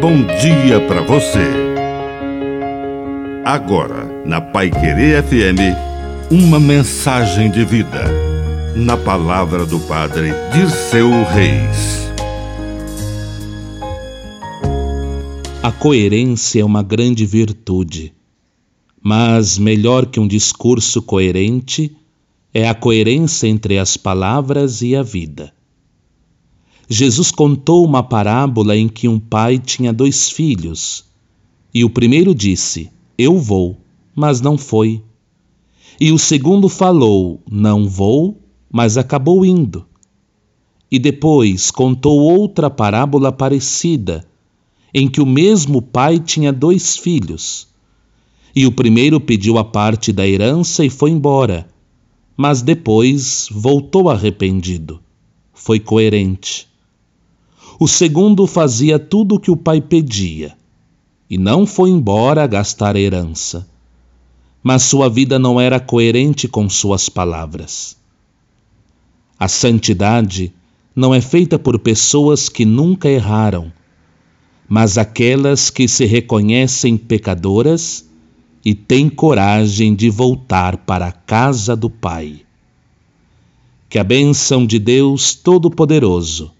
bom dia para você. Agora, na Pai Querer FM, uma mensagem de vida. Na palavra do Padre Dirceu Reis. A coerência é uma grande virtude, mas melhor que um discurso coerente é a coerência entre as palavras e a vida. Jesus contou uma parábola em que um pai tinha dois filhos. E o primeiro disse: Eu vou, mas não foi. E o segundo falou: Não vou, mas acabou indo. E depois contou outra parábola parecida, em que o mesmo pai tinha dois filhos. E o primeiro pediu a parte da herança e foi embora, mas depois voltou arrependido. Foi coerente. O segundo fazia tudo o que o pai pedia e não foi embora gastar a herança. Mas sua vida não era coerente com suas palavras. A santidade não é feita por pessoas que nunca erraram, mas aquelas que se reconhecem pecadoras e têm coragem de voltar para a casa do Pai. Que a bênção de Deus Todo-Poderoso